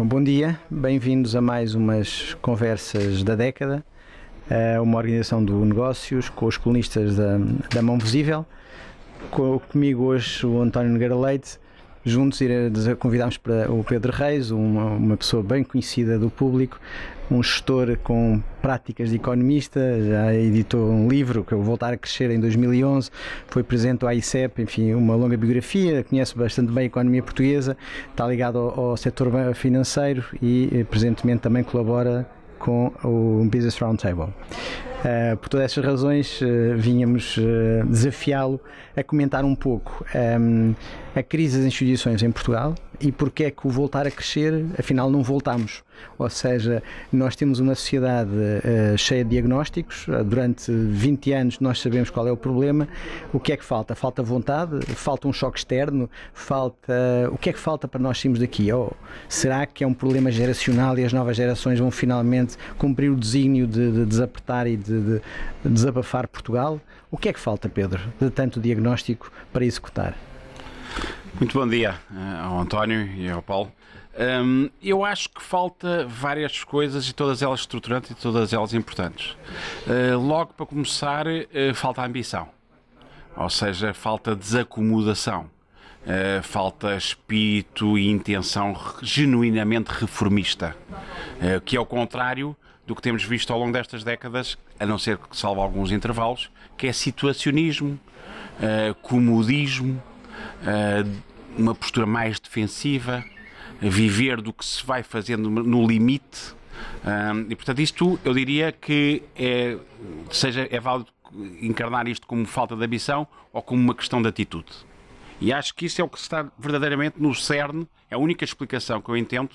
Então, bom dia, bem-vindos a mais umas conversas da década, uma organização do Negócios com os colunistas da, da Mão Visível. Comigo hoje o António Nogueira Leite, juntos convidámos para o Pedro Reis, uma, uma pessoa bem conhecida do público, um gestor com práticas de economista, já editou um livro que eu Voltar a Crescer em 2011, foi presente ao ICEP, enfim, uma longa biografia, conhece bastante bem a economia portuguesa, está ligado ao, ao setor financeiro e eh, presentemente também colabora com o Business Roundtable. Uh, por todas essas razões, uh, vínhamos uh, desafiá-lo a comentar um pouco um, a crise das instituições em Portugal e porque é que o voltar a crescer, afinal, não voltamos. Ou seja, nós temos uma sociedade uh, cheia de diagnósticos, uh, durante 20 anos nós sabemos qual é o problema. O que é que falta? Falta vontade? Falta um choque externo? Falta. O que é que falta para nós sairmos daqui? Oh, será que é um problema geracional e as novas gerações vão finalmente cumprir o desígnio de, de desapertar e de, de, desabafar Portugal? O que é que falta, Pedro, de tanto diagnóstico para executar? Muito bom dia ao António e ao Paulo. Um, eu acho que falta várias coisas e todas elas estruturantes e todas elas importantes. Uh, logo para começar, uh, falta ambição, ou seja, falta desacomodação, uh, falta espírito e intenção genuinamente reformista, que é o contrário do que temos visto ao longo destas décadas, a não ser que salve alguns intervalos, que é situacionismo, comodismo, uma postura mais defensiva viver do que se vai fazendo no limite. E portanto, isto eu diria que é, seja, é válido encarnar isto como falta de ambição ou como uma questão de atitude. E acho que isso é o que está verdadeiramente no cerne, é a única explicação que eu entendo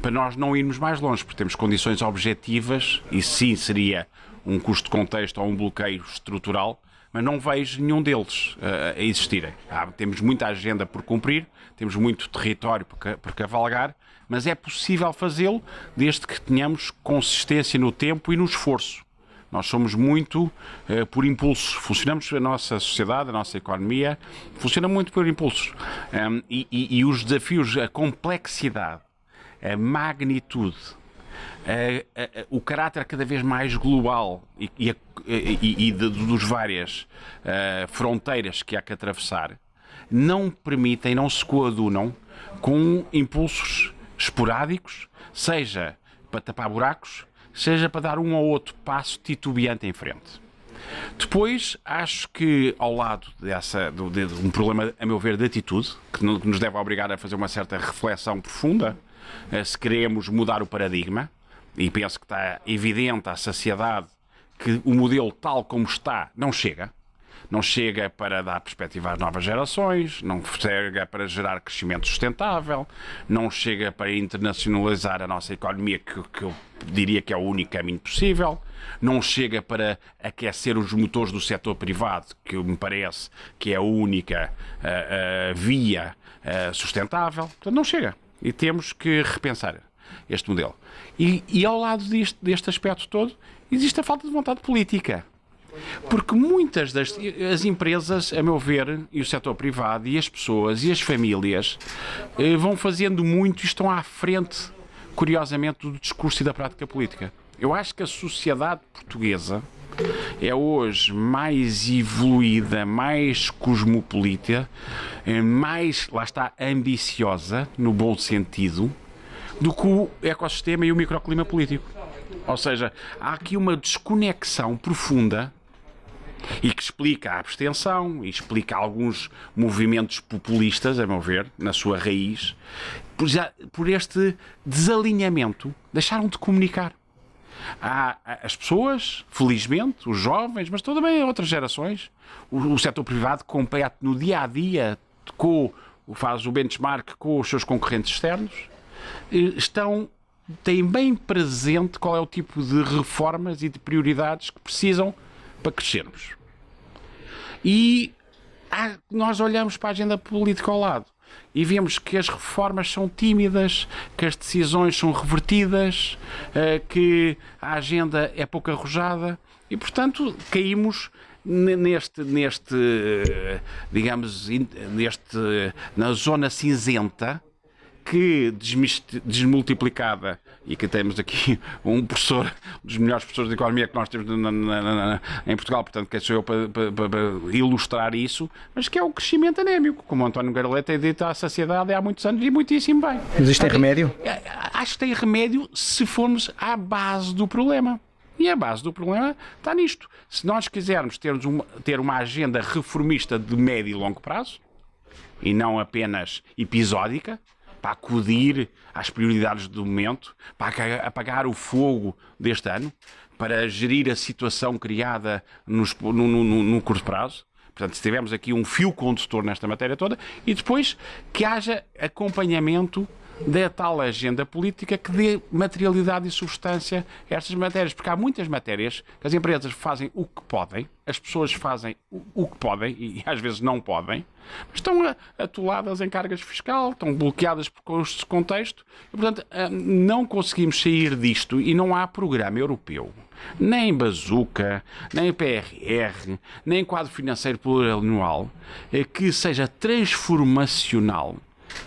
para nós não irmos mais longe, porque temos condições objetivas, e sim seria um custo de contexto ou um bloqueio estrutural, mas não vejo nenhum deles uh, a existirem. Temos muita agenda por cumprir, temos muito território por, por cavalgar, mas é possível fazê-lo desde que tenhamos consistência no tempo e no esforço. Nós somos muito uh, por impulsos. Funcionamos, a nossa sociedade, a nossa economia, funciona muito por impulsos. Um, e, e, e os desafios, a complexidade, a magnitude, o caráter cada vez mais global e, e, e, e de, dos várias fronteiras que há que atravessar não permitem, não se coadunam com impulsos esporádicos, seja para tapar buracos, seja para dar um ou outro passo titubeante em frente. Depois, acho que ao lado dessa, do, de, um problema, a meu ver, de atitude, que nos deve obrigar a fazer uma certa reflexão profunda, se queremos mudar o paradigma, e penso que está evidente à sociedade que o modelo tal como está não chega. Não chega para dar perspectiva às novas gerações, não chega para gerar crescimento sustentável, não chega para internacionalizar a nossa economia, que, que eu diria que é o único caminho possível, não chega para aquecer os motores do setor privado, que me parece que é a única uh, uh, via uh, sustentável. Portanto, não chega. E temos que repensar este modelo. E, e ao lado deste, deste aspecto todo, existe a falta de vontade política. Porque muitas das as empresas, a meu ver, e o setor privado, e as pessoas, e as famílias, eh, vão fazendo muito e estão à frente, curiosamente, do discurso e da prática política. Eu acho que a sociedade portuguesa é hoje mais evoluída, mais cosmopolita, eh, mais, lá está, ambiciosa, no bom sentido, do que o ecossistema e o microclima político. Ou seja, há aqui uma desconexão profunda e que explica a abstenção e explica alguns movimentos populistas, a meu ver, na sua raiz, por, por este desalinhamento, deixaram de comunicar. Há as pessoas, felizmente, os jovens, mas também outras gerações, o, o setor privado compete no dia a dia com faz o benchmark com os seus concorrentes externos. Estão têm bem presente qual é o tipo de reformas e de prioridades que precisam para crescermos. E há, nós olhamos para a agenda política ao lado e vemos que as reformas são tímidas, que as decisões são revertidas, eh, que a agenda é pouco arrojada e, portanto, caímos neste, neste digamos, neste, na zona cinzenta que desmultiplicada, e que temos aqui um professor, um dos melhores professores de economia que nós temos na, na, na, em Portugal, portanto, que sou eu para, para, para, ilustrar isso, mas que é o crescimento anémico, como António Garolé tem dito à sociedade há muitos anos e muitíssimo bem. Mas isto tem remédio? Acho que tem remédio se formos à base do problema. E a base do problema está nisto. Se nós quisermos uma, ter uma agenda reformista de médio e longo prazo, e não apenas episódica, para acudir às prioridades do momento, para apagar o fogo deste ano, para gerir a situação criada nos, no, no, no curto prazo. Portanto, se tivermos aqui um fio condutor nesta matéria toda, e depois que haja acompanhamento da tal agenda política que dê materialidade e substância a estas matérias. Porque há muitas matérias que as empresas fazem o que podem, as pessoas fazem o que podem e às vezes não podem, mas estão atoladas em cargas fiscal, estão bloqueadas por de contexto e, portanto, ah, não conseguimos sair disto e não há programa europeu nem bazuca, nem PRR, nem quadro financeiro plurianual eh, que seja transformacional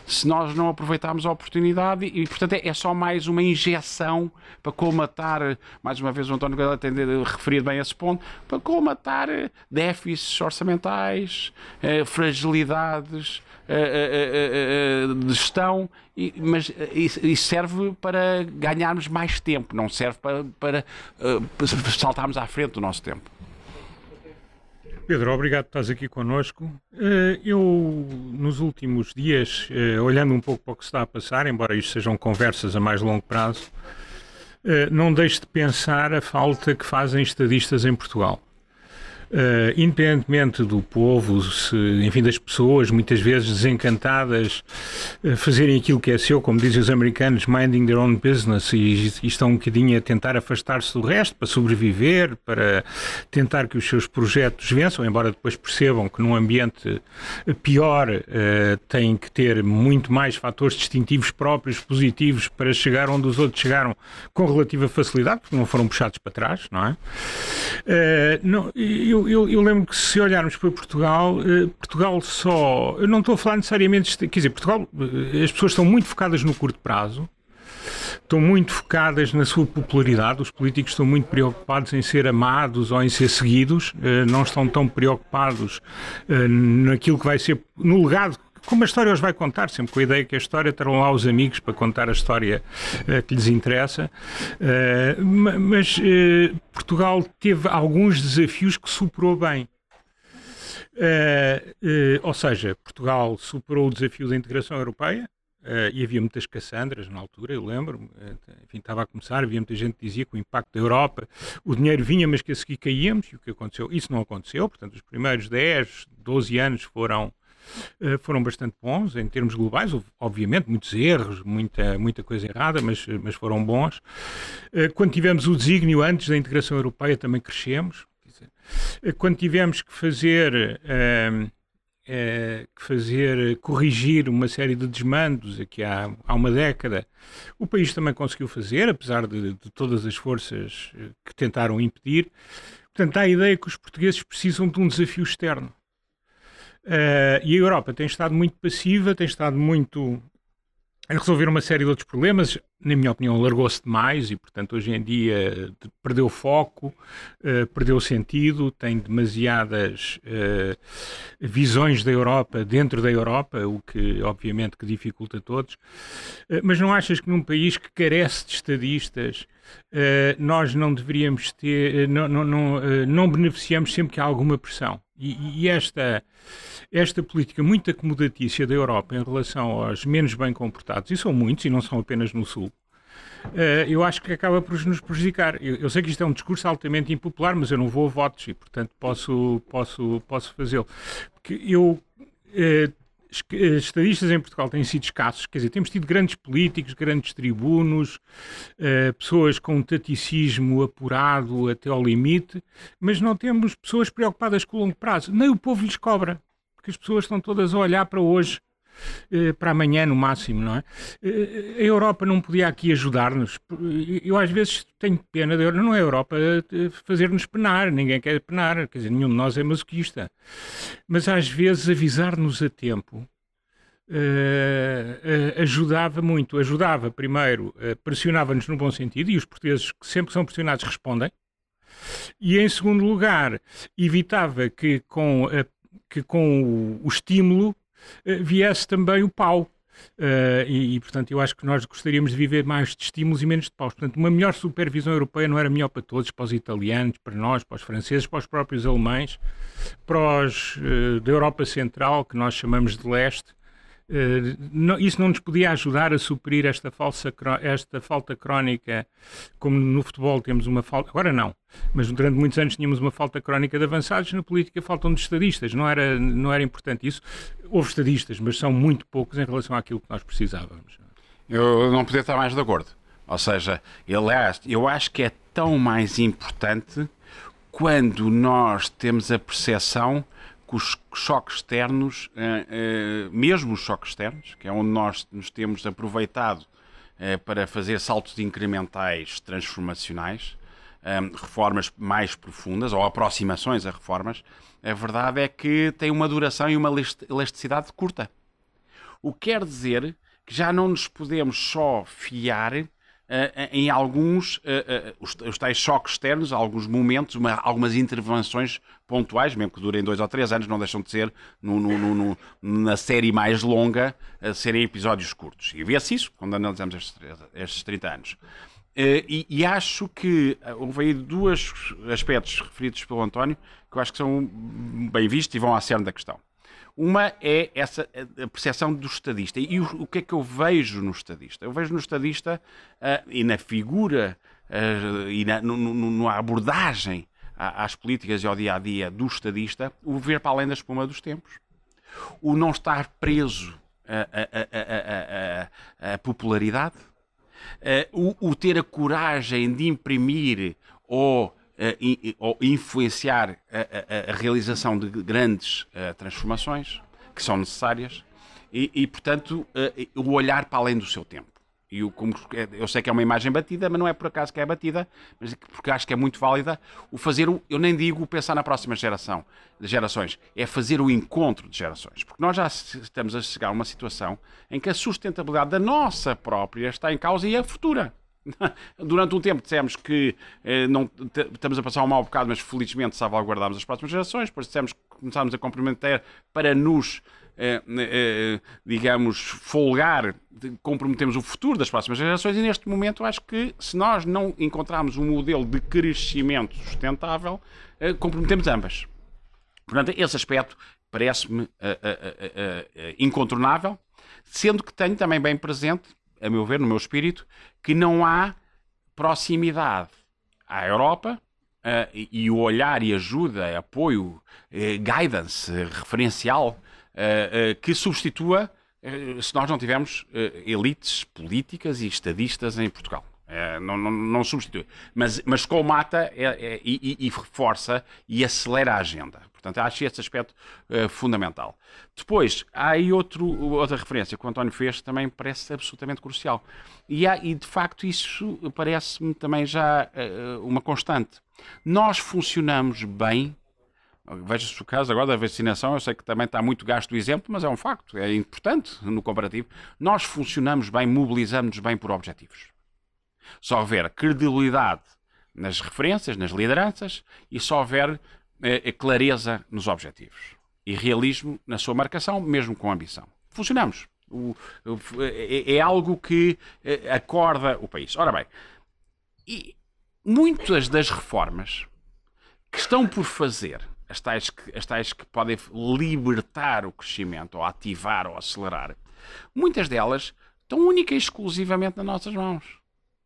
se nós não aproveitarmos a oportunidade e, portanto, é, é só mais uma injeção para colmatar, mais uma vez o António Galera tem referido bem esse ponto, para colmatar déficits orçamentais, eh, fragilidades eh, eh, de gestão, mas isso serve para ganharmos mais tempo, não serve para, para saltarmos à frente do nosso tempo. Pedro, obrigado por estás aqui connosco. Eh, eu, nos últimos dias, eh, olhando um pouco para o que está a passar, embora isto sejam conversas a mais longo prazo, eh, não deixo de pensar a falta que fazem estadistas em Portugal. Uh, independentemente do povo, se, enfim, das pessoas, muitas vezes desencantadas, uh, fazerem aquilo que é seu, como dizem os americanos, minding their own business, e, e estão um bocadinho a tentar afastar-se do resto para sobreviver, para tentar que os seus projetos vençam, embora depois percebam que num ambiente pior uh, têm que ter muito mais fatores distintivos próprios, positivos, para chegar onde os outros chegaram com relativa facilidade, porque não foram puxados para trás, não é? não, eu eu, eu, eu, lembro que se olharmos para Portugal, eh, Portugal só. Eu não estou a falar necessariamente. Quer dizer, Portugal, eh, as pessoas estão muito focadas no curto prazo, estão muito focadas na sua popularidade, os políticos estão muito preocupados em ser amados ou em ser seguidos, eh, não estão tão preocupados naquilo que vai ser, no legado como a história os vai contar, sempre com a ideia que a história terão lá os amigos para contar a história uh, que lhes interessa. Uh, mas uh, Portugal teve alguns desafios que superou bem. ou seja, Portugal superou o desafio da integração europeia, Uh, e havia muitas Cassandras na altura, eu lembro, uh, enfim, estava a começar, havia muita gente que dizia que o impacto da Europa, o dinheiro vinha, mas que a seguir caíamos, e o que aconteceu? Isso não aconteceu, portanto, os primeiros 10, 12 anos foram foram bastante bons em termos globais. Houve, obviamente, muitos erros, muita, muita coisa errada, mas, mas foram bons. Eh, quando tivemos o desígnio antes da integração europeia, também crescemos. Eh, quando tivemos que fazer. que fazer, corrigir uma série de desmandos aqui há, há uma década, o país também conseguiu fazer, apesar de, de todas as forças que tentaram impedir. Portanto, há a ideia que os portugueses precisam de um desafio externo. Uh, e a Europa tem estado muito passiva, tem estado muito a resolver uma série de outros problemas. Na minha opinião, largou-se demais e, portanto, hoje em dia perdeu foco, uh, perdeu sentido, tem demasiadas uh, visões da Europa dentro da Europa, o que, obviamente, que dificulta todos. Mas não achas que num país que carece de estadistas, nós não deveríamos ter, não, não, não, não beneficiamos sempre que há alguma pressão? E, e, esta, esta política muito acomodatícia da Europa em relação aos menos bem comportados, e são muitos, e não são apenas no Sul, eu acho que acaba por nos prejudicar. Eu, eu, sei que isto é um discurso altamente impopular, mas eu não vou a votos e, portanto, posso, posso, posso fazê-lo. Porque eu eh, estadistas em Portugal têm sido escassos, quer dizer, temos tido grandes políticos, grandes tribunos, uh, pessoas com um taticismo apurado até ao limite, mas não temos pessoas preocupadas com o longo prazo. Nem o povo lhes cobra, porque as pessoas estão todas a olhar para hoje eh, para amanhã no máximo, não é? Eh, a Europa não podia aqui ajudar-nos. Eu às vezes tenho pena de não é a Europa fazer-nos penar, ninguém quer penar, quer dizer, nenhum de nós é masoquista. Mas às vezes avisar-nos a tempo ajudava muito. Ajudava, primeiro, pressionava-nos no bom sentido, e os portugueses, que sempre são pressionados, respondem. E, em segundo lugar, evitava que com, que com o, o estímulo viesse também o pau. Uh, e, e, portanto, eu acho que nós gostaríamos de viver mais de estímulos e menos de paus. Portanto, uma melhor supervisão europeia não era melhor para todos, para os italianos, para nós, para os franceses, para os próprios alemães, para os uh, da Europa Central, que nós chamamos de leste, isso não nos podia ajudar a suprir esta, falsa, esta falta crónica, como no futebol temos uma falta, agora não, mas durante muitos anos tínhamos uma falta crónica de avançados, na política faltam de estadistas, não era, não era importante isso. Houve estadistas, mas são muito poucos em relação àquilo que nós precisávamos. Eu não podia estar mais de acordo. Ou seja, aliás, eu acho que é tão mais importante quando nós temos a percepção que os choques externos, eh, eh, mesmo os choques externos, que é onde nós nos temos aproveitado eh, para fazer saltos incrementais transformacionais, reformas mais profundas ou aproximações a reformas, a verdade é que tem uma duração e uma elasticidade curta. O que quer dizer que já não nos podemos só fiar em alguns, uh, os, tais choques externos, alguns momentos, uma, algumas intervenções pontuais, mesmo que durem dois ou três anos, não deixam de ser, no, no, no, na série mais longa, serem episódios curtos. E vê-se isso quando analisamos estes, estes 30 anos. E, e, acho que houve aí dois aspectos referidos pelo António que eu acho que são bem vistos e vão à cerne da questão. Uma é essa a percepção do estadista. E o, o que é que eu vejo no estadista? Eu vejo no estadista uh, e na figura uh, e na, no, no, abordagem às políticas e ao dia a dia do estadista o ver para além da espuma dos tempos. O não estar preso à popularidade. Uh, o, o, ter a coragem de imprimir ou ou influenciar a, a, a, realização de grandes uh, transformações que são necessárias e, e portanto, uh, o olhar para além do seu tempo. E o, como, eu sei que é uma imagem batida, mas não é por acaso que é batida, mas porque acho que é muito válida. O fazer, o, eu nem digo pensar na próxima geração, de gerações, é fazer o encontro de gerações. Porque nós já estamos a chegar a uma situação em que a sustentabilidade da nossa própria está em causa e a futura. Durante um tempo dissemos que eh, não, estamos a passar um mau bocado, mas felizmente salvaguardámos as próximas gerações, depois dissemos que começámos a comprometer para nos, eh, eh, digamos, folgar, comprometemos o futuro das próximas gerações e neste momento acho que se nós não encontrarmos um modelo de crescimento sustentável, eh, comprometemos ambas. Portanto, esse aspecto parece-me eh, eh, incontornável, sendo que tenho também bem presente a meu ver, no meu espírito, que não há proximidade à Europa uh, e, o olhar e ajuda, apoio, uh, guidance referencial que substitua se nós não tivermos elites políticas e estadistas em Portugal. Não, não, não, substitui. Mas, mas colmata é, e, e, reforça e acelera a agenda. Portanto, acho esse aspecto uh, fundamental. Depois, há aí outro, outra referência que o António fez também parece absolutamente crucial. E, há, e de facto, isso parece-me também já uh, uma constante. Nós funcionamos bem. Veja-se o caso agora da vacinação, eu sei que também está muito gasto o exemplo, mas é um facto, é importante no comparativo. Nós funcionamos bem, mobilizamos-nos bem por objetivos. Só houver credibilidade nas referências, nas lideranças e só houver é clareza nos objetivos e realismo na sua marcação, mesmo com ambição. Funcionamos. O, o, é, é, algo que é, acorda o país. Ora bem, e muitas das reformas que estão por fazer, as tais que, as tais que podem libertar o crescimento, ou ativar ou acelerar, muitas delas estão única e exclusivamente nas nossas mãos.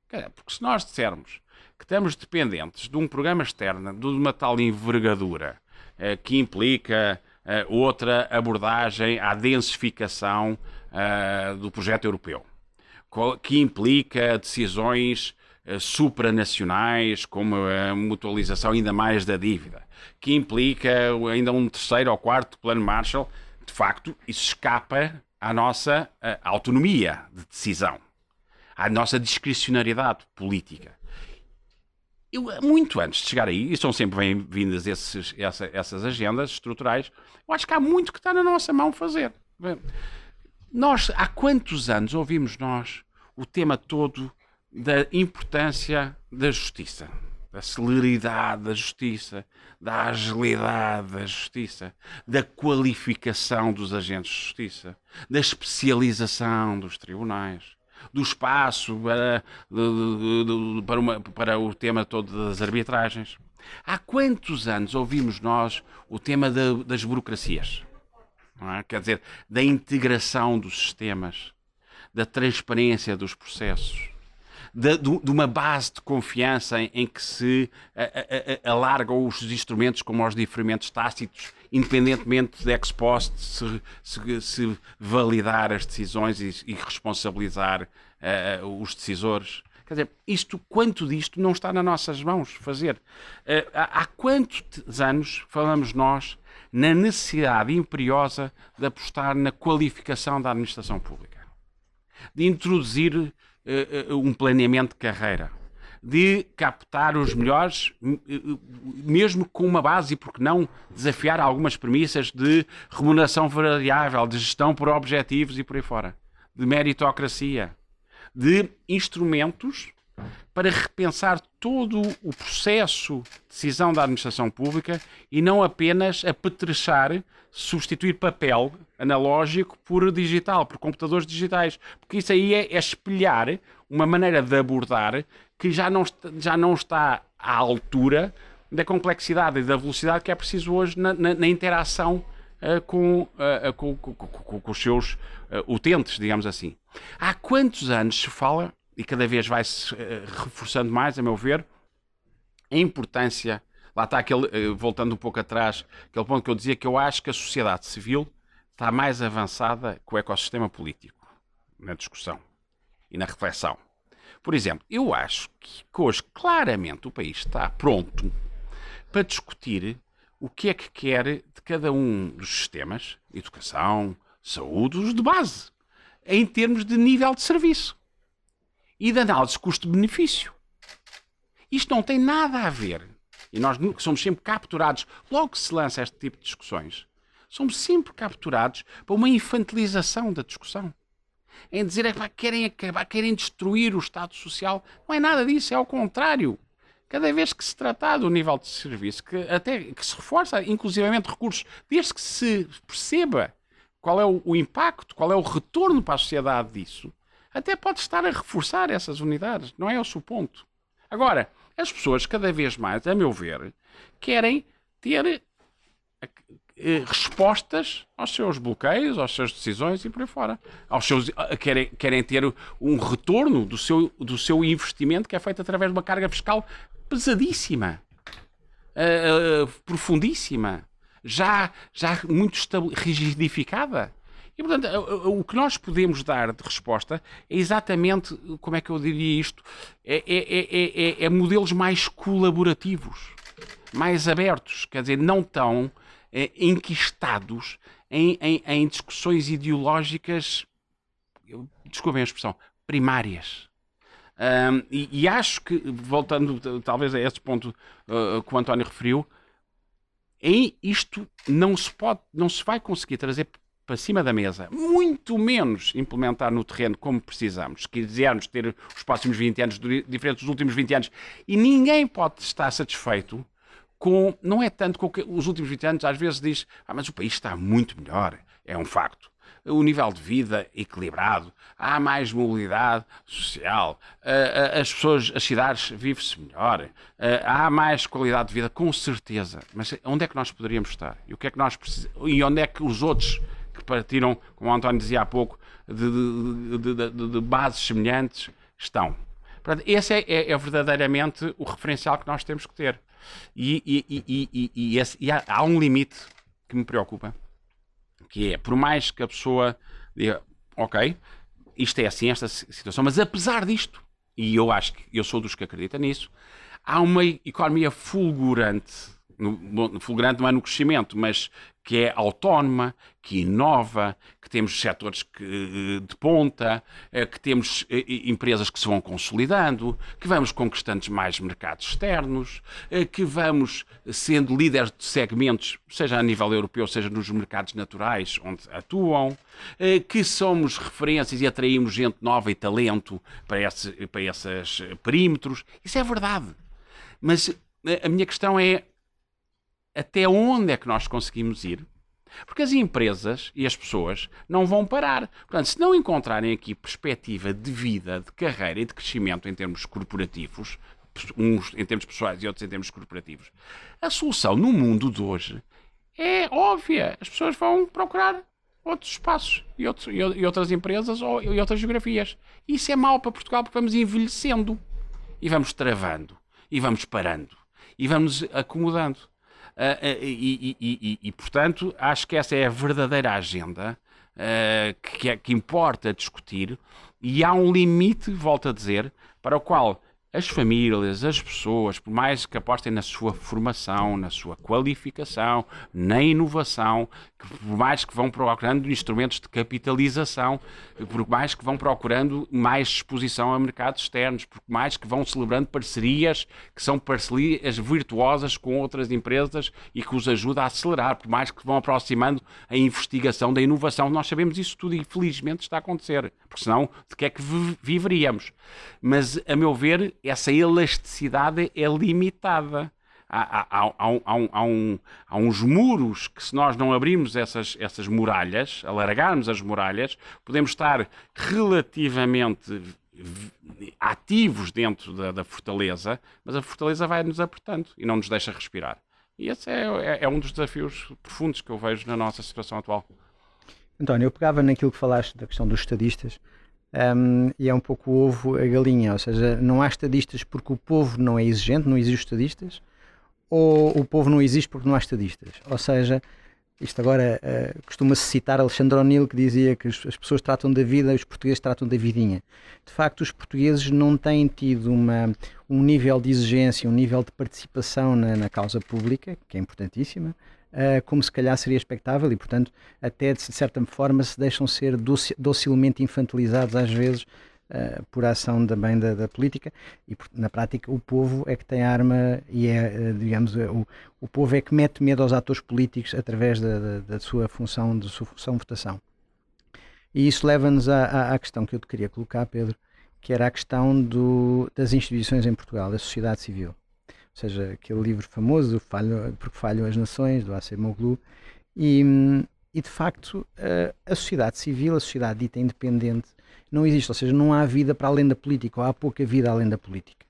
Porque se nós dissermos que estamos dependentes de um programa externo de uma tal envergadura eh, que implica eh, outra abordagem à densificação eh, do projeto europeu, que implica decisões supranacionais, como a mutualização ainda mais da dívida, que implica ainda um terceiro ou quarto plano Marshall, de facto, isso escapa à nossa autonomia de decisão, à nossa discricionariedade política. Eu, muito antes de chegar aí, e são sempre bem-vindas essa, essas agendas estruturais, eu acho que há muito que está na nossa mão fazer. nós, há quantos anos ouvimos nós o tema todo da importância da justiça? da celeridade da justiça, da agilidade da justiça, da qualificação dos agentes de justiça, da especialização dos tribunais, do espaço para, para, uma, para o tema todo das arbitragens. Há quantos anos ouvimos nós o tema das burocracias? É? Quer dizer, da integração dos sistemas, da transparência dos processos, de, de, uma base de confiança em, em que se alargam os instrumentos como os diferimentos tácitos, independentemente de ex post se, se, se validar as decisões e, e responsabilizar uh, os decisores. Quer dizer, isto, quanto disto não está nas nossas mãos fazer? Uh, há, há quantos anos falamos nós na necessidade imperiosa de apostar na qualificação da administração pública? De introduzir uh, um planeamento de carreira, de captar os melhores, mesmo com uma base, e porque não desafiar algumas premissas de remuneração variável, de gestão por objetivos e por aí fora, de meritocracia, de instrumentos para repensar todo o processo de decisão da administração pública e não apenas apetrechar, substituir papel analógico por digital, por computadores digitais. Porque isso aí é, é espelhar uma maneira de abordar que já não, está, já não está à altura da complexidade e da velocidade que é preciso hoje na, na, na interação uh, com, uh, com, com, com, os seus uh, utentes, digamos assim. Há quantos anos se fala e cada vez vai-se reforçando mais, a meu ver, a importância. Lá está aquele, voltando um pouco atrás, aquele ponto que eu dizia que eu acho que a sociedade civil está mais avançada que o ecossistema político na discussão e na reflexão. Por exemplo, eu acho que, hoje claramente o país está pronto para discutir o que é que quer de cada um dos sistemas, educação, saúde, os de base, em termos de nível de serviço e de análise custo-benefício. Isto não tem nada a ver. E nós somos sempre capturados, logo que se lança este tipo de discussões, somos sempre capturados para uma infantilização da discussão. Em dizer é que querem acabar, querem destruir o Estado Social. Não é nada disso, é ao contrário. Cada vez que se tratar do nível de serviço, que até que se reforça, inclusivamente recursos, desde que se perceba qual é o, o impacto, qual é o retorno para a sociedade disso, até pode estar a reforçar essas unidades, não é esse o ponto. Agora, as pessoas cada vez mais, a meu ver, querem ter respostas aos seus bloqueios, às suas decisões e por aí fora. Aos seus, eh, querem, querem ter um retorno do seu, do seu investimento que é feito através de uma carga fiscal pesadíssima, uh, uh, profundíssima, já, já muito rigidificada. E, portanto, o que nós podemos dar de resposta é exatamente, como é que eu diria isto, é, é, é, é modelos mais colaborativos, mais abertos, quer dizer, não tão enquistados em, em, em discussões ideológicas, desculpem a expressão, primárias. Um, e, e, acho que, voltando talvez a esse ponto uh, que o António referiu, em isto não se pode, não se vai conseguir trazer para cima da mesa, muito menos implementar no terreno como precisamos, se quisermos ter os próximos 20 anos diferentes dos últimos 20 anos, e ninguém pode estar satisfeito com, não é tanto com que os últimos 20 anos às vezes diz, ah, mas o país está muito melhor, é um facto. O nível de vida equilibrado, há mais mobilidade social, as pessoas, as cidades vivem-se melhor, há mais qualidade de vida, com certeza. Mas onde é que nós poderíamos estar? E o que é que nós precisamos? E onde é que os outros que partiram, como o António dizia há pouco, de, de, de, de bases semelhantes, estão. Esse é, é, é, verdadeiramente o referencial que nós temos que ter. E, e, e, e esse, há, há, um limite que me preocupa, que é, por mais que a pessoa diga, ok, isto é assim, esta situação, mas apesar disto, e eu acho que eu sou dos que acredita nisso, há uma economia fulgurante no, fulgurante não é no crescimento, mas que é autónoma, que inova, que temos setores que, de ponta, eh, que temos eh, empresas que se vão consolidando, que vamos conquistando mais mercados externos, eh, que vamos sendo líderes de segmentos, seja a nível europeu, seja nos mercados naturais onde atuam, que somos referências e atraímos gente nova e talento para, esse, para esses perímetros. Isso é verdade. Mas a minha questão é até onde é que nós conseguimos ir? Porque as empresas e as pessoas não vão parar. Portanto, se não encontrarem aqui perspectiva de vida, de carreira e de crescimento em termos corporativos, uns em termos pessoais e outros em termos corporativos, a solução no mundo de hoje é óbvia. As pessoas vão procurar outros espaços e, outros, e outras empresas ou, e outras geografias. Isso é mau para Portugal porque vamos envelhecendo e vamos travando e vamos parando e vamos acomodando. Uh, e, e, e, e, portanto, acho que essa é a verdadeira agenda uh, que, é, que importa discutir e há um limite, volto a dizer, para o qual as famílias, as pessoas, por mais que apostem na sua formação, na sua qualificação, na inovação, por mais que vão procurando instrumentos de capitalização, por mais que vão procurando mais exposição a mercados externos, por mais que vão celebrando parcerias que são parcerias virtuosas com outras empresas e que os ajuda a acelerar, por mais que vão aproximando a investigação da inovação. Nós sabemos isso tudo e infelizmente está a acontecer, porque senão de que é que viveríamos? Mas, a meu ver, essa elasticidade é limitada. Há, há, há, há, um, há, uns muros que, se nós não abrirmos essas, essas muralhas, alargarmos as muralhas, podemos estar relativamente ativos dentro da, da fortaleza, mas a fortaleza vai nos apertando e não nos deixa respirar. E esse é, é, é um dos desafios profundos que eu vejo na nossa situação atual. António, eu pegava naquilo que falaste da questão dos estadistas um, e é um pouco o ovo a galinha, ou seja, não há estadistas porque o povo não é exigente, não exige estadistas, ou o povo não existe porque não há estadistas. Ou seja, isto agora uh, costuma-se citar Alexandre O'Neill que dizia que as pessoas tratam da vida, os portugueses tratam da vidinha. De facto, os portugueses não têm tido uma, um nível de exigência, um nível de participação na, na causa pública, que é importantíssima, uh, como se calhar seria expectável e, portanto, até de certa forma se deixam ser docilmente infantilizados às vezes uh, por ação também da, da, política e, na prática, o povo é que tem arma e é, uh, digamos, o, o povo é que mete medo aos atores políticos através da, da, da sua função, da sua função de votação. E isso leva-nos à, à, questão que eu te queria colocar, Pedro, que era a questão do, das instituições em Portugal, da sociedade civil ou seja, aquele livro famoso, Falho, Porque Falham as Nações, do A.C. Moglu, e, e de facto a sociedade civil, a sociedade dita independente, não existe, ou seja, não há vida para além da política, ou há pouca vida além da política.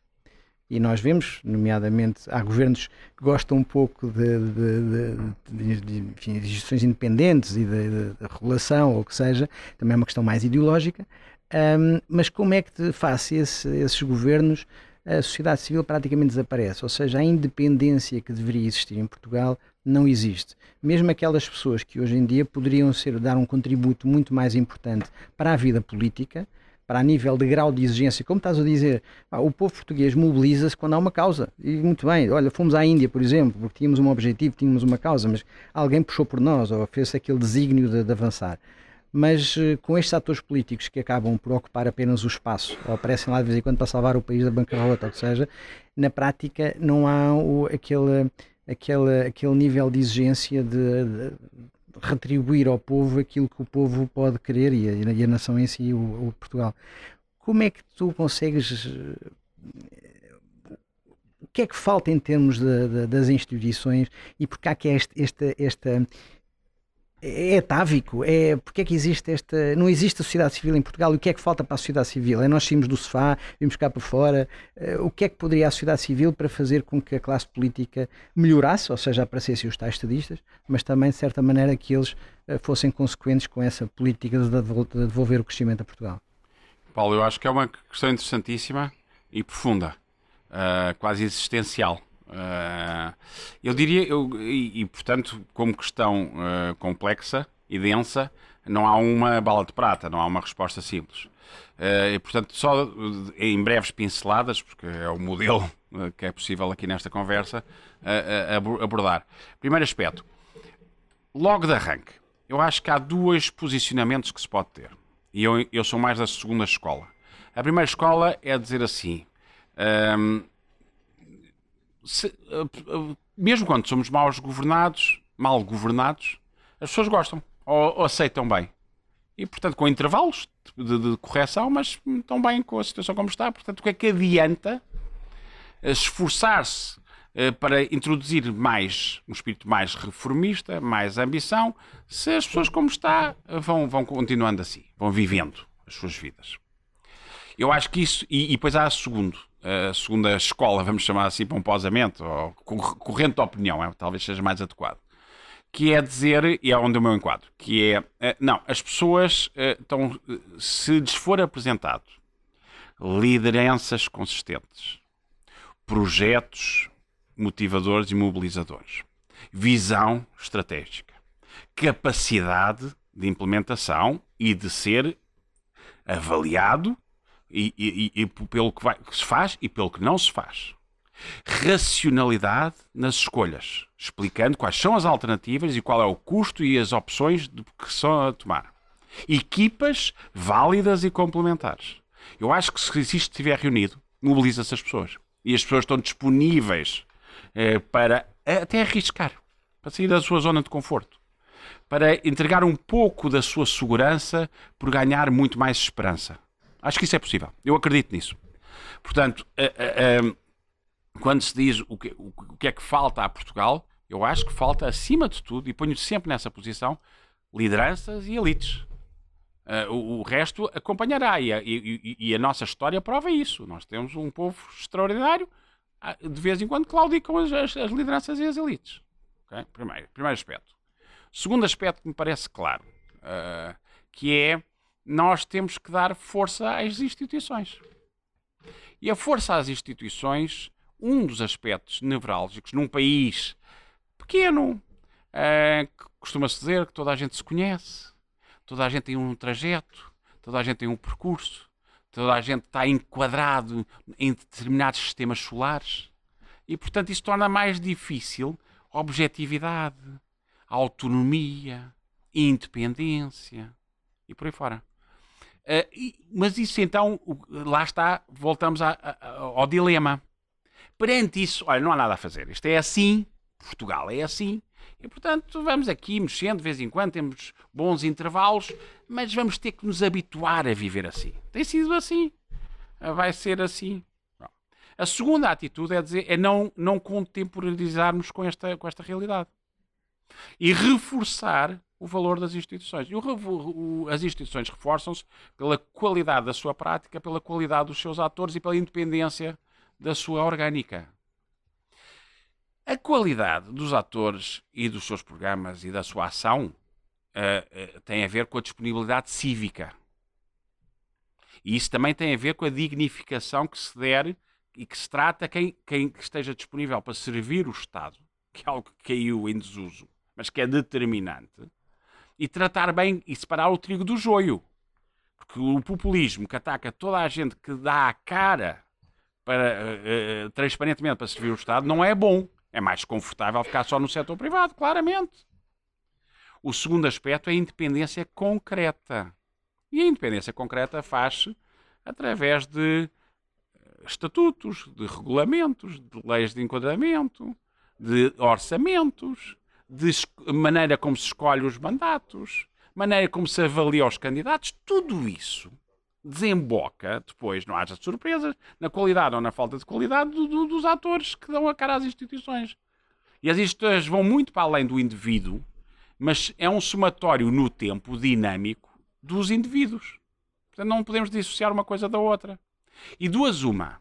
E nós vemos, nomeadamente, há governos que gostam um pouco de, de, de, de enfim, de instituições independentes e de, regulação, ou o que seja, também é uma questão mais ideológica, um, mas como é que, de face esse, esses governos, a sociedade civil praticamente desaparece, ou seja, a independência que deveria existir em Portugal não existe. Mesmo aquelas pessoas que hoje em dia poderiam ser dar um contributo muito mais importante para a vida política, para a nível de grau de exigência, como estás a dizer, o povo português mobiliza-se quando há uma causa. E muito bem, olha, fomos à Índia, por exemplo, porque tínhamos um objetivo, tínhamos uma causa, mas alguém puxou por nós ou fez aquele desígnio de, de avançar mas uh, com estes atores políticos que acabam por ocupar apenas o espaço, ou aparecem lá de vez em quando para salvar o país da bancarrota, ou seja, na prática não há o, aquele, aquele, aquele nível de exigência de, de, retribuir ao povo aquilo que o povo pode querer e a, e a nação em si, o, o, Portugal. Como é que tu consegues. O que é que falta em termos de, das instituições e porque há que esta, esta, esta é atávico, é porque é que existe esta, não existe a sociedade civil em Portugal, e o que é que falta para a sociedade civil? É nós saímos do sofá, vimos cá para fora, uh, o que é que poderia a sociedade civil para fazer com que a classe política melhorasse, ou seja, aparecessem os tais estadistas, mas também de certa maneira que eles uh, fossem consequentes com essa política de, de devolver o crescimento a Portugal? Paulo, eu acho que é uma questão interessantíssima e profunda, uh, quase existencial. Uh, eu diria, eu, e, e, portanto, como questão uh, complexa e densa, não há uma bala de prata, não há uma resposta simples. Uh, e, portanto, só em breves pinceladas, porque é o modelo que é possível aqui nesta conversa abordar. Primeiro aspecto, logo de arranque, eu acho que há dois posicionamentos que se pode ter. E eu, eu sou mais da segunda escola. A primeira escola é dizer assim: um, se, uh, mesmo quando somos mal governados, mal governados, as pessoas gostam ou, ou aceitam bem. E, portanto, com intervalos de, de, correção, mas estão bem com a situação como está. Portanto, o que é que adianta esforçar-se uh, para introduzir mais um espírito mais reformista, mais ambição, se as pessoas como está vão, vão continuando assim, vão vivendo as suas vidas. Eu acho que isso, e, e depois há segundo, a segunda escola, vamos chamar assim pomposamente, ou corrente de opinião, é, talvez seja mais adequado, que é dizer, e é onde o meu enquadro, que é, eh, não, as pessoas estão, eh, se lhes for apresentado lideranças consistentes, projetos motivadores e mobilizadores, visão estratégica, capacidade de implementação e de ser avaliado e, e, e pelo que, vai, que se faz e pelo que não se faz. Racionalidade nas escolhas, explicando quais são as alternativas e qual é o custo e as opções de que são a tomar. Equipas válidas e complementares. Eu acho que se isto estiver reunido, mobiliza-se as pessoas. E as pessoas estão disponíveis eh, para até arriscar, para sair da sua zona de conforto, para entregar um pouco da sua segurança por ganhar muito mais esperança. Acho que isso é possível. Eu acredito nisso. Portanto, uh, uh, quando se diz o que, o que é que falta a Portugal, eu acho que falta, acima de tudo, e ponho sempre nessa posição, lideranças e elites. Uh, o, o, resto acompanhará e a, e, e a, nossa história prova isso. Nós temos um povo extraordinário, de vez em quando claudicam as, as, as lideranças e as elites. Okay? Primeiro, primeiro aspecto. Segundo aspecto que me parece claro, uh, que é nós temos que dar força às instituições. E a força às instituições, um dos aspectos nevrálgicos num país pequeno, uh, costuma-se dizer que toda a gente se conhece, toda a gente tem um trajeto, toda a gente tem um percurso, toda a gente está enquadrado em determinados sistemas solares. E, portanto, isso torna mais difícil a objetividade, a autonomia, a independência e por aí fora. Uh, e, mas isso então, lá está, voltamos a, a, ao dilema. Perante isso, olha, não há nada a fazer. Isto é assim, Portugal é assim, e portanto vamos aqui mexendo de vez em quando, temos bons intervalos, mas vamos ter que nos habituar a viver assim. Tem sido assim, vai ser assim. A segunda atitude é, dizer, é não, não contemporarizarmos com esta, com esta realidade e reforçar o valor das instituições. E o, o, as instituições reforçam-se pela qualidade da sua prática, pela qualidade dos seus atores e pela independência da sua orgânica. A qualidade dos atores e dos seus programas e da sua ação uh, uh, tem a ver com a disponibilidade cívica. E isso também tem a ver com a dignificação que se der e que se trata quem, quem esteja disponível para servir o Estado, que é algo que caiu em desuso, mas que é determinante e tratar bem e separar o trigo do joio. Porque o populismo que ataca toda a gente que dá a cara para, uh, uh, transparentemente para servir o Estado não é bom. É mais confortável ficar só no setor privado, claramente. O segundo aspecto é a independência concreta. E a independência concreta faz-se através de estatutos, de regulamentos, de leis de enquadramento, de orçamentos, de maneira como se escolhe os mandatos, maneira como se avalia os candidatos, tudo isso desemboca, depois não haja surpresas, na qualidade ou na falta de qualidade do, do, dos atores que dão a cara às instituições. E as instituições vão muito para além do indivíduo, mas é um somatório no tempo dinâmico dos indivíduos. Portanto, não podemos dissociar uma coisa da outra. E duas, uma.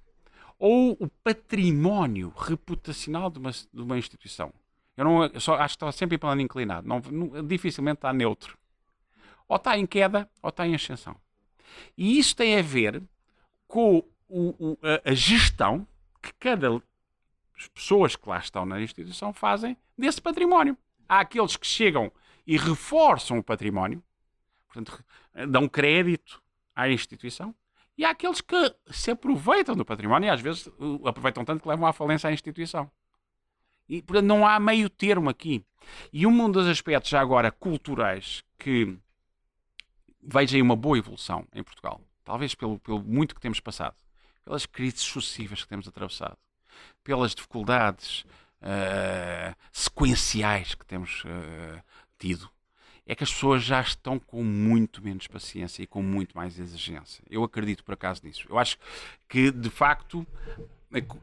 Ou o património reputacional de uma, de uma instituição eu, não, eu só acho que está sempre em plano inclinado. Não, não, dificilmente está neutro. Ou está em queda ou está em ascensão. E isso tem a ver com o, o, a, a, gestão que cada as pessoas que lá estão na instituição fazem desse património. Há aqueles que chegam e reforçam o património, portanto, dão crédito à instituição e há aqueles que se aproveitam do património e às vezes aproveitam tanto que levam à falência à instituição. E, portanto, não há meio termo aqui. E um dos aspectos, já agora, culturais, que vejo aí uma boa evolução em Portugal, talvez pelo, pelo muito que temos passado, pelas crises sucessivas que temos atravessado, pelas dificuldades uh, sequenciais que temos uh, tido, é que as pessoas já estão com muito menos paciência e com muito mais exigência. Eu acredito por acaso nisso. Eu acho que, de facto,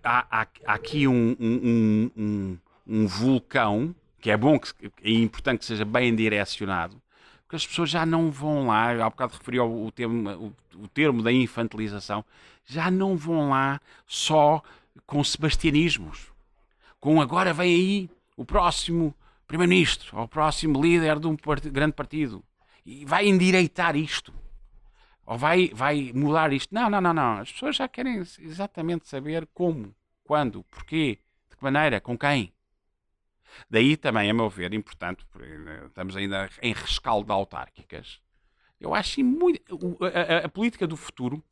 há, há, há aqui um, um, um, um, vulcão que é bom, que é importante que seja bem direcionado, porque as pessoas já não vão lá, há bocado referi ao o termo, o, o termo da infantilização, já não vão lá só com sebastianismos, com agora vem aí o próximo primeiro-ministro ou o próximo líder de um part grande partido e vai endireitar isto ou vai, vai mudar isto. Não, não, não, não. As pessoas já querem exatamente saber como, quando, porquê, de que maneira, com quem. Daí também, a meu ver, importante, estamos ainda em rescaldo de autárquicas. Eu acho muito. A, a, a, política do futuro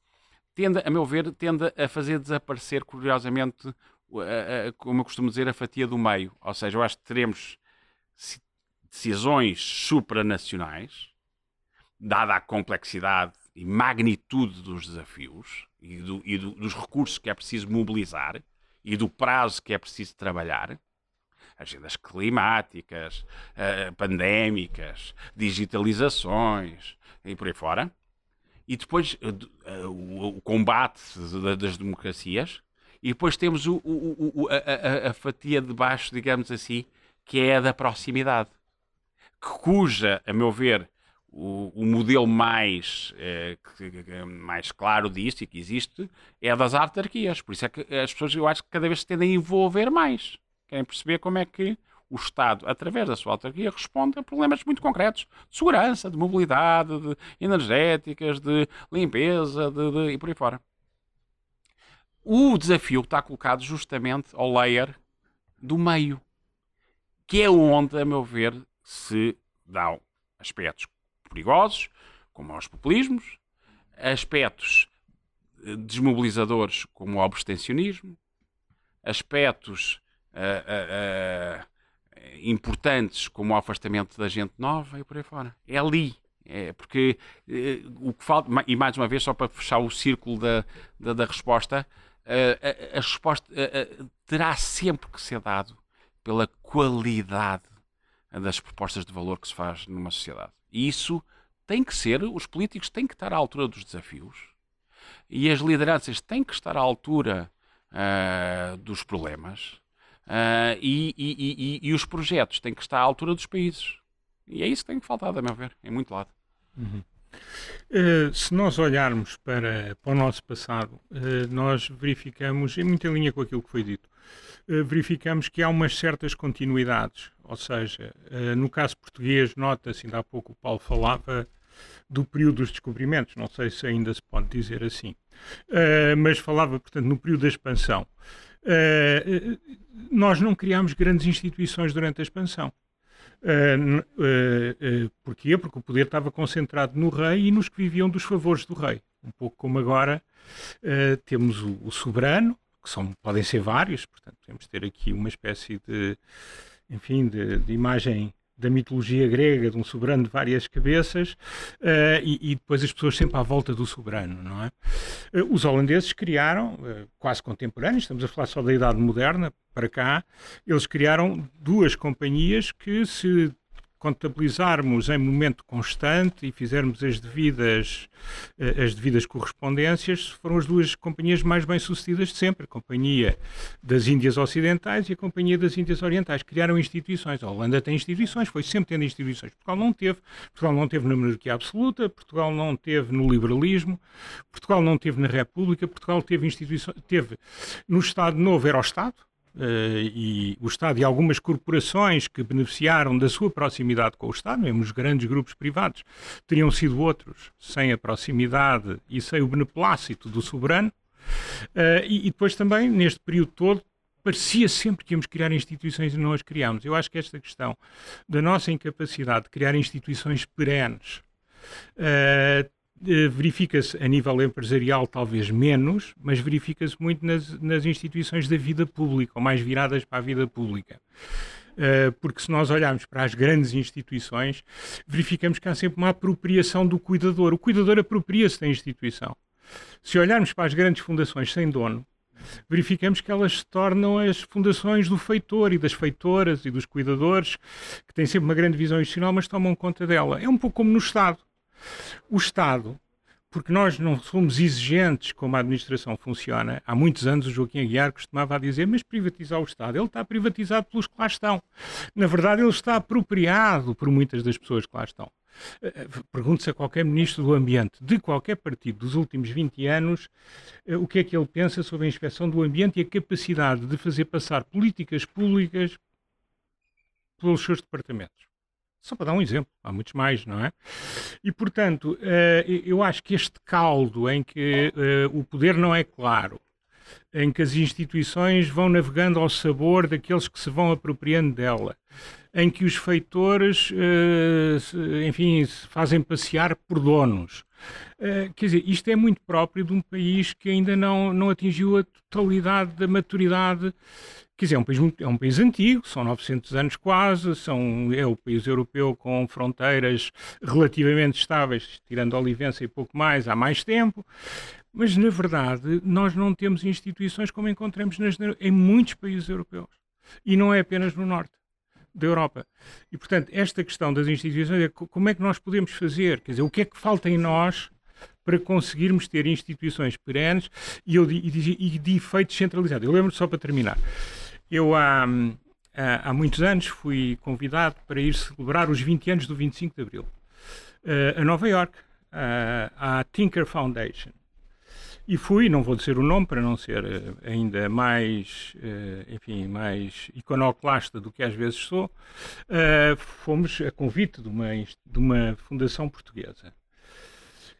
tende, a meu ver, tende a fazer desaparecer, curiosamente, a, como eu costumo dizer, a fatia do meio. Ou seja, eu acho que teremos decisões supranacionais, dada a complexidade e magnitude dos desafios e, do, e do, dos recursos que é preciso mobilizar e do prazo que é preciso trabalhar, agendas climáticas, uh, pandémicas, digitalizações e por aí fora. E depois uh, o, o, combate das democracias. E depois temos o, o, a, a, a, fatia de baixo, digamos assim, que é a da proximidade, cuja, a meu ver, o, o modelo mais, eh, mais claro disso e que existe é das autarquias. Por isso é que as pessoas, eu acho que cada vez se tendem a envolver mais. Querem perceber como é que o Estado, através da sua autarquia, responde a problemas muito concretos de segurança, de mobilidade, de energéticas, de limpeza de, de, e por aí fora. O desafio está colocado justamente ao layer do meio que é onde, a meu ver, se dão aspectos perigosos, como aos populismos, aspectos eh, desmobilizadores, como o abstencionismo, aspectos uh, uh, uh, importantes, como o afastamento da gente nova e por aí fora. É ali. É porque o que falta, e mais uma vez, só para fechar o círculo da, da, da resposta, a, a, resposta terá sempre que ser dado pela qualidade das propostas de valor que se faz numa sociedade. E isso tem que ser, os políticos têm que estar à altura dos desafios e as lideranças têm que estar à altura uh, dos problemas uh, e, e, e, e, os projetos têm que estar à altura dos países. E é isso que tem que faltar, a meu ver, em muito lado. Uhum. Uh, se nós olharmos para, para o nosso passado, nós verificamos, em muita linha com aquilo que foi dito, eh, verificamos que há umas certas continuidades. Ou seja, eh, no caso português, nota-se, ainda há pouco o Paulo falava do período dos descobrimentos, não sei se ainda se pode dizer assim, eh, mas falava, portanto, no período da expansão. nós não criámos grandes instituições durante a expansão. Porquê? Porque o poder estava concentrado no rei e nos que viviam dos favores do rei. Um pouco como agora temos o, soberano, que são, podem ser vários, portanto, podemos ter aqui uma espécie de, enfim, de, de imagem da mitologia grega, de um soberano de várias cabeças, uh, e, e, depois as pessoas sempre à volta do soberano, não é? Uh, os holandeses criaram, uh, quase contemporâneos, estamos a falar só da Idade Moderna, para cá, eles criaram duas companhias que se contabilizarmos em momento constante e fizermos as devidas, eh, as devidas correspondências, foram as duas companhias mais bem-sucedidas de sempre, a Companhia das Índias Ocidentais e a Companhia das Índias Orientais. Criaram instituições. A Holanda tem instituições, foi sempre tendo instituições. Portugal não teve. Portugal não teve na monarquia absoluta, Portugal não teve no liberalismo, Portugal não teve na República, Portugal teve instituições, teve no Estado Novo era o Estado, e o Estado e algumas corporações que beneficiaram da sua proximidade com o Estado, mesmo os grandes grupos privados, teriam sido outros sem a proximidade e sem o beneplácito do soberano. Uh, e, e, depois também, neste período todo, parecia sempre que íamos criar instituições e não as criámos. Eu acho que esta questão da nossa incapacidade de criar instituições perenes uh, eh, verifica-se a nível empresarial talvez menos, mas verifica-se muito nas, nas instituições da vida pública, ou mais viradas para a vida pública. Uh, porque se nós olharmos para as grandes instituições, verificamos que há sempre uma apropriação do cuidador. O cuidador apropria-se da instituição. Se olharmos para as grandes fundações sem dono, verificamos que elas se tornam as fundações do feitor e das feitoras e dos cuidadores, que têm sempre uma grande visão institucional, mas tomam conta dela. É um pouco como no Estado. O Estado, porque nós não somos exigentes como a administração funciona, há muitos anos o Joaquim Aguiar costumava dizer, mas privatizar o Estado, ele está privatizado pelos que lá estão. Na verdade, ele está apropriado por muitas das pessoas que lá estão. Eh, eh, pergunte-se a qualquer ministro do Ambiente de qualquer partido dos últimos 20 anos eh, o que é que ele pensa sobre a inspeção do ambiente e a capacidade de fazer passar políticas públicas pelos seus departamentos. Só para dar um exemplo, há muitos mais, não é? E, portanto, eh, eu acho que este caldo em que eh, o poder não é claro, em que as instituições vão navegando ao sabor daqueles que se vão apropriando dela, em que os feitores, eh, enfim, se fazem passear por donos. Quer dizer, isto é muito próprio de um país que ainda não, não atingiu a totalidade da maturidade Quer dizer, é um país, é um país antigo, são 900 anos quase, são, é o país europeu com fronteiras relativamente estáveis, tirando a Olivença e pouco mais, há mais tempo. Mas, na verdade, nós não temos instituições como encontramos nas, em muitos países europeus. E não é apenas no norte da Europa. E, portanto, esta questão das instituições é como é que nós podemos fazer? Quer dizer, o que é que falta em nós para conseguirmos ter instituições perenes e, eu, e, e de efeito centralizado? Eu lembro só para terminar. Eu há, há, muitos anos fui convidado para ir celebrar os 20 anos do 25 de Abril uh, a Nova York, uh, à Tinker Foundation. E fui, não vou dizer o nome para não ser uh, ainda mais, enfim, mais iconoclasta do que às vezes sou, fomos a convite de uma, de uma fundação portuguesa.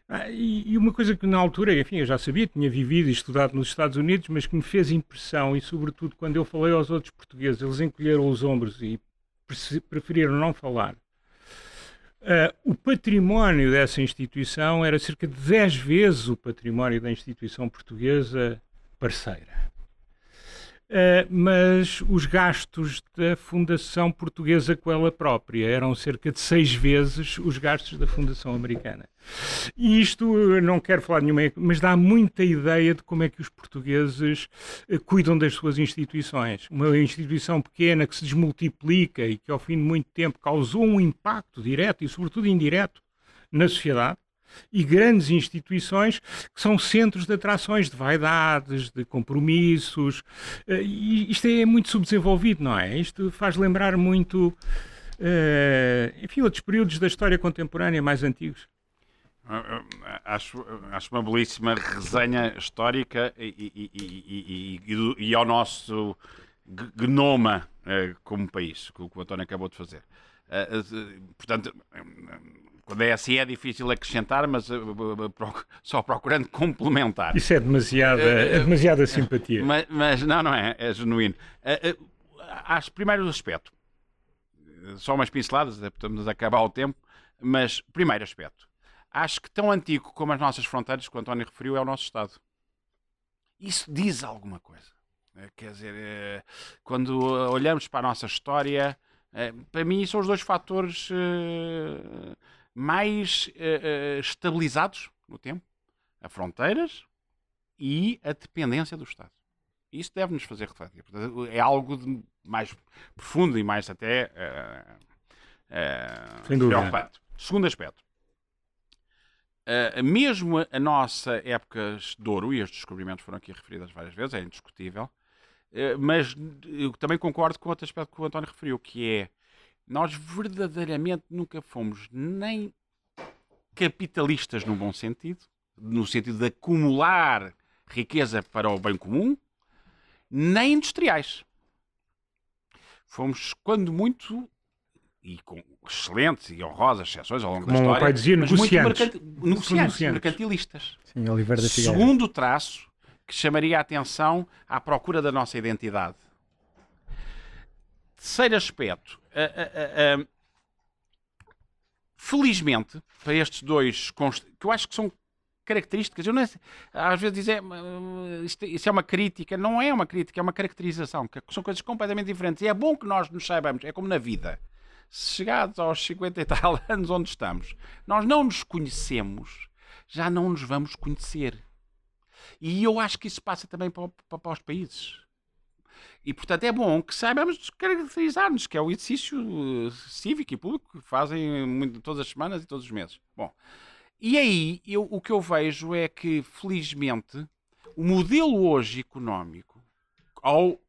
Ah, e, uma coisa que na altura, enfim, eu já sabia, tinha vivido e estudado nos Estados Unidos, mas que me fez impressão, e sobretudo quando eu falei aos outros portugueses, eles encolheram os ombros e preferiram não falar. Uh, o património dessa instituição era cerca de 10 vezes o património da instituição portuguesa parceira. Uh, mas os gastos da Fundação Portuguesa com ela própria eram cerca de seis vezes os gastos da Fundação Americana. E isto, não quero falar nenhuma, mas dá muita ideia de como é que os portugueses uh, cuidam das suas instituições. Uma instituição pequena que se desmultiplica e que ao fim de muito tempo causou um impacto direto e sobretudo indireto na sociedade e grandes instituições que são centros de atrações de vaidades, de compromissos. Eh, e isto é muito subdesenvolvido, não é? Isto faz lembrar muito, uh, enfim, outros períodos da história contemporânea mais antigos. Acho, acho uma belíssima resenha histórica e, e, e, e ao nosso gnoma eh, como país, que o António acabou de fazer. Portanto, quando é assim é difícil acrescentar, mas uh, só procurando complementar. Isso é demasiada, é demasiada simpatia. Mas, mas, não, não é, é genuíno. Acho primeiro aspecto, só umas pinceladas, estamos a acabar o tempo, mas primeiro aspecto. Acho que tão antigo como as nossas fronteiras, que o António referiu, é o nosso Estado. Isso diz alguma coisa. Quer dizer, quando olhamos para a nossa história, para mim são os dois fatores mais uh, uh, estabilizados no tempo, a fronteiras e a dependência do Estado. Isso deve-nos fazer refletir. Portanto, é algo mais profundo e mais até uh, preocupante. Segundo aspecto. mesmo a, nossa época de ouro, e estes descobrimentos foram aqui referidos várias vezes, é indiscutível, mas eu também concordo com outro aspecto que o António referiu, que é nós verdadeiramente nunca fomos nem capitalistas no bom sentido, no sentido de acumular riqueza para o bem comum, nem industriais. Fomos, quando muito, e com excelentes e honrosas exceções ao longo Como da história, pai dizia, negociantes. Mercanti negociantes, mercantilistas. Sim, Oliveira da Segundo traço que chamaria a atenção à procura da nossa identidade. Terceiro aspecto, felizmente, para estes dois, que eu acho que são características, eu não, às vezes dizer isto, isso é uma crítica, não é uma crítica, é uma caracterização, que são coisas completamente diferentes. E é bom que nós nos saibamos, é como na vida. Chegados aos 50 e tal anos onde estamos, nós não nos conhecemos, já não nos vamos conhecer. E eu acho que isso passa também para, para, para os países. E, portanto, é bom que saibamos caracterizar-nos, que é o exercício eh, cívico e público que fazem muito, todas as semanas e todos os meses. Bom, e aí eu, o que eu vejo é que, felizmente, o modelo hoje económico, ao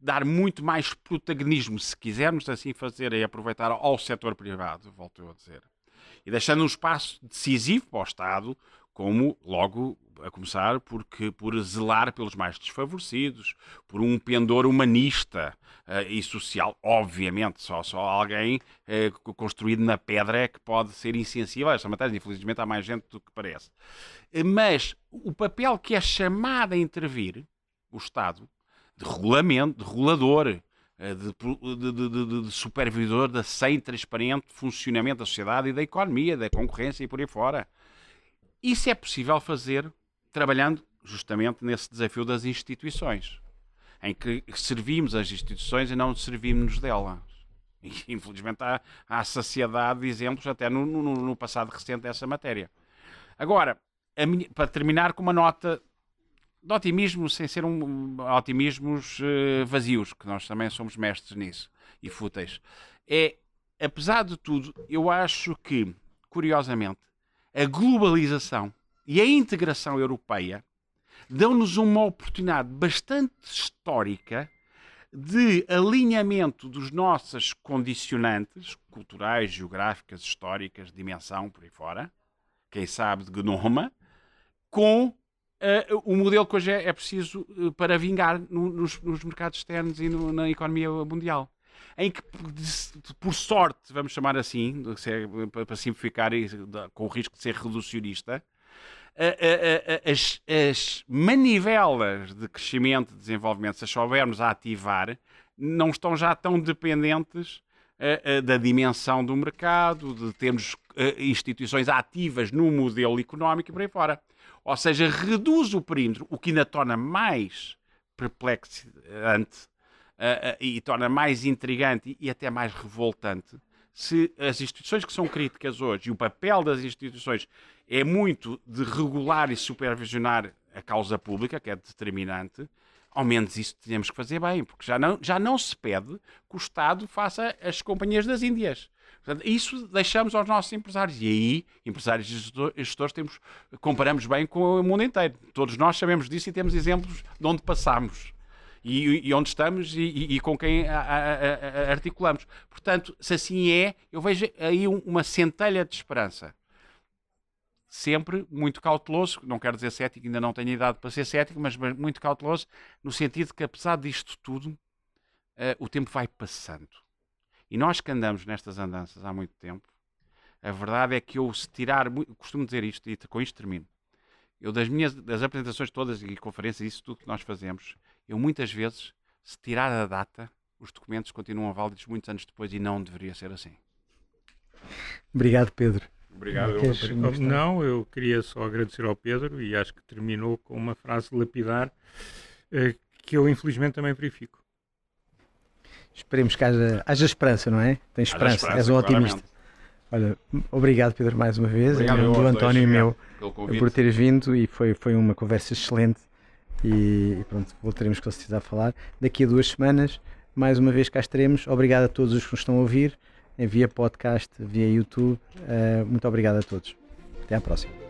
dar muito mais protagonismo, se quisermos assim fazer, e aproveitar ao setor privado, volto a dizer, e deixando um espaço decisivo para o Estado, como logo a começar porque, por zelar pelos mais desfavorecidos, por um pendor humanista uh, e social. Obviamente, só, só alguém uh, construído na pedra é que pode ser insensível a esta matéria. Infelizmente, há mais gente do que parece. Uh, mas o papel que é chamado a intervir, o Estado, de regulamento, de regulador, de, de, de, de, supervisor da sem transparente funcionamento da sociedade e da economia, da concorrência e por aí fora. Isso é possível fazer trabalhando justamente nesse desafio das instituições, em que servimos as instituições e não servimos delas. E, infelizmente há, há saciedade de exemplos até no, no, no passado recente dessa matéria. Agora, minha, para terminar com uma nota de otimismo, sem ser um otimismos uh, vazios, que nós também somos mestres nisso e fúteis. É, apesar de tudo, eu acho que, curiosamente, a globalização e a integração europeia dão-nos uma oportunidade bastante histórica de alinhamento dos nossas condicionantes culturais, geográficas, históricas, dimensão, por aí fora, quem sabe de gnoma, com uh, o modelo que hoje é, é preciso uh, para vingar no, nos, nos, mercados externos e no, na economia mundial em que, por sorte, vamos chamar assim, para simplificar, com o risco de ser reducionista, as, as manivelas de crescimento e desenvolvimento, se as soubermos a ativar, não estão já tão dependentes da dimensão do mercado, de termos instituições ativas no modelo económico e por aí fora. Ou seja, reduz o perímetro, o que ainda torna mais perplexante uh, e torna mais intrigante e, até mais revoltante se as instituições que são críticas hoje e o papel das instituições é muito de regular e supervisionar a causa pública, que é determinante, ao menos isso tínhamos que fazer bem, porque já não, já não se pede que o Estado faça as companhias das Índias. Portanto, isso deixamos aos nossos empresários. E aí, empresários e gestores, temos, comparamos bem com o mundo inteiro. Todos nós sabemos disso e temos exemplos de onde passamos e, e onde estamos e, e, com quem a, a, a, articulamos. Portanto, se assim é, eu vejo aí uma centelha de esperança. Sempre muito cauteloso, não quero dizer cético, ainda não tenho idade para ser cético, mas muito cauteloso, no sentido que, apesar disto tudo, uh, o tempo vai passando. E nós que andamos nestas andanças há muito tempo, a verdade é que eu, se tirar, costumo dizer isto, e com isto termino, eu das minhas das apresentações todas e conferências, isso tudo que nós fazemos, eu muitas vezes, se tirar a data, os documentos continuam válidos muitos anos depois e não deveria ser assim. Obrigado, Pedro. Obrigado. Eu, não, eu queria só agradecer ao Pedro e acho que terminou com uma frase lapidar eh, que eu infelizmente também verifico. Esperemos que haja, haja esperança, não é? Tem esperança, esperança és um otimista. Olha, obrigado Pedro mais uma vez, obrigado, do António e meu, por teres vindo e foi, foi uma conversa excelente e, e pronto, voltaremos com certeza a falar. Daqui a duas semanas, mais uma vez cá estaremos. Obrigado a todos os que nos estão a ouvir, via podcast, via YouTube. Uh, muito obrigado a todos. Até à próxima.